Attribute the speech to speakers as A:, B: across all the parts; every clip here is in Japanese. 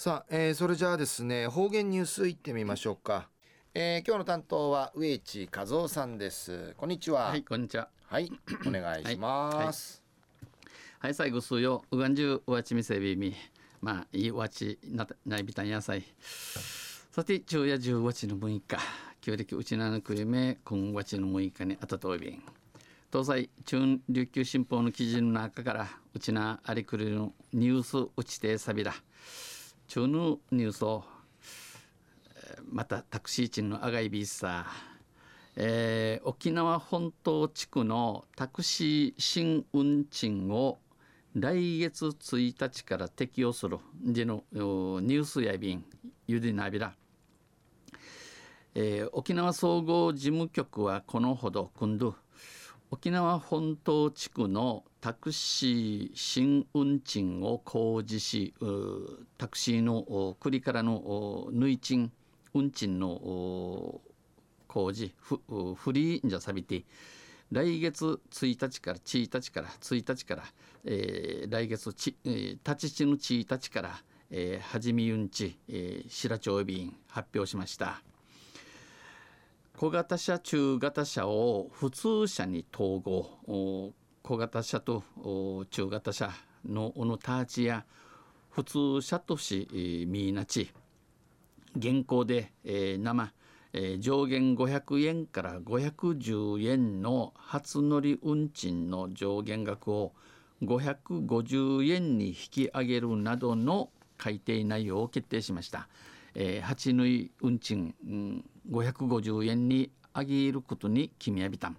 A: さあ、えー、それじゃあですね方言ニュースいってみましょうか、えー、今日の担当は植地和夫さんです。こんにちは。
B: はいこんにちは。
A: はいお願いします、
B: はい、はい、最後数ようがんじゅうわちみせびみ。まあいいわちなないびたん野菜。さて昼夜十わちの6日。旧暦うちなのくいめ今わちの6日にあたといびん。東西中琉球新報の記事の中からうちなありくるのニュースうちてさびら中のニュースをまたタクシー賃のあがいびさ、えー、沖縄本島地区のタクシー新運賃を来月1日から適用する。でのニュースや便ゆでなびら、えー、沖縄総合事務局はこのほど今度沖縄本島地区のタクシー新運賃を公示しタクシーの国からの抜い賃運賃の公示フリーじゃさびて来月1日から1日から1日から、えー、来月ち、えー、立ち地の1日から、えー、はじみ運賃、えー、白町便発表しました。小型車中型車を普通車に統合小型車と中型車のオノターチや普通車としミーナチ現行で、えー、生、えー、上限500円から510円の初乗り運賃の上限額を550円に引き上げるなどの改定内容を決定しました。えー、八縫い運賃、うん、550円に上げることに決めやびたん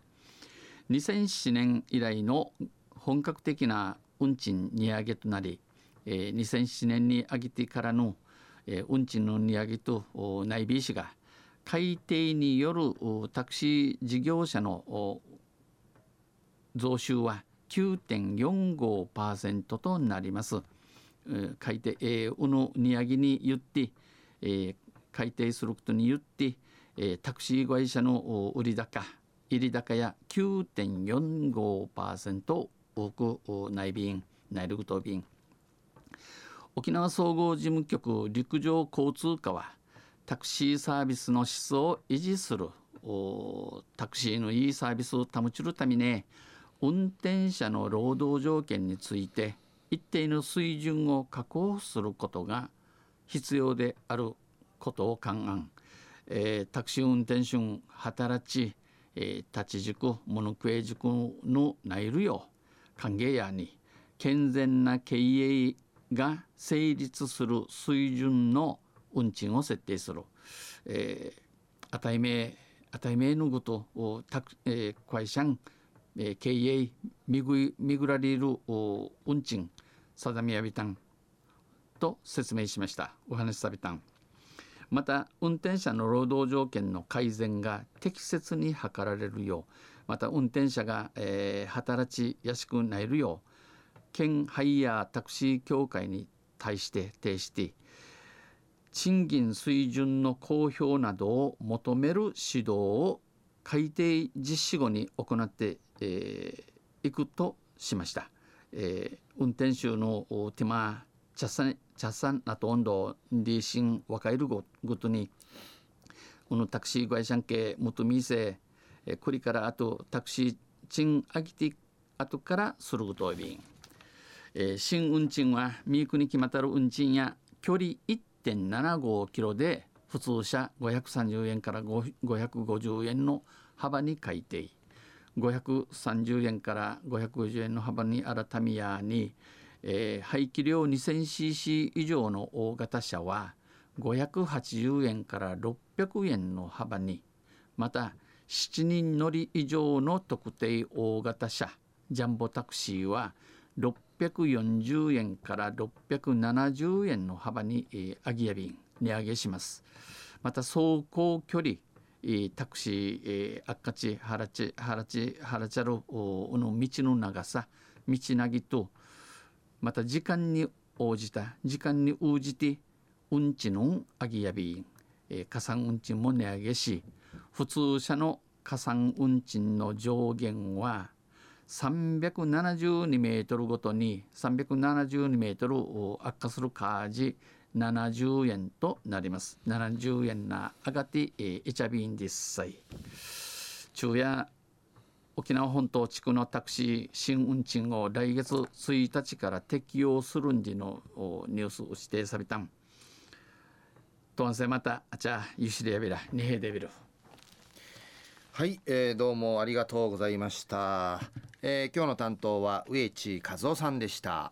B: 2007年以来の本格的な運賃値上げとなり、えー、2007年に上げてからの、えー、運賃の値上げと内備士が改定によるタクシー事業者の増収は9.45%となります。改定、えー、の値上げによって、えー、改定することによって、えー、タクシー会社の売り高入高や9.45%多く内便内陸東便。沖縄総合事務局陸上交通課はタクシーサービスの質を維持するタクシーのいいサービスを保ちるために運転者の労働条件について一定の水準を確保することが必要であることを勘案。えー、タクシー運転手働ち、えー、立ち軸物食え軸のないるよ歓迎やに健全な経営が成立する水準の運賃を設定する、えー、あたいめあたいめのことをたく、えー、会社ん、えー、経営みぐみぐられる運賃定めやびたん。と説明しました。お話しさびたん。また運転者の労働条件の改善が適切に図られるよう。また運転者が、えー、働きやすくなるよう。県ハイヤータクシー協会に対して提し賃金水準の公表などを求める指導を改定実施後に行ってい、えー、くとしました。えー、運転手の手間茶さん茶さんなと温度リーシン若いるごとにこのタクシー会社系元店えこれからあとタクシー賃上げて後からすることをびん、えー、新運賃は三国に決まったる運賃や距離1.75キロで普通車530円から550円の幅に改定。530円から550円の幅に改めやにえー、排気量 2000cc 以上の大型車は580円から600円の幅にまた7人乗り以上の特定大型車ジャンボタクシーは640円から670円の幅に、えー、アギア便値上げします。また走行距離タクシー、えー、赤地原地原地原茶路の道の長さ道なぎとまた時間に応じた時間に応じて運賃の上げやび、えー、加算運賃も値上げし普通車の加算運賃の上限は372メートルごとに372メートル悪化するカージ70円となります。70円な上がって、えー、エチャビン実際昼夜沖縄本島地区のタクシー新運賃を来月1日から適用するんじのニュースを指定されたん。とんせまたあちゃゆしでやびらにへでびる。
A: はい、えー、どうもありがとうございました、えー、今日の担当は植地和夫さんでした。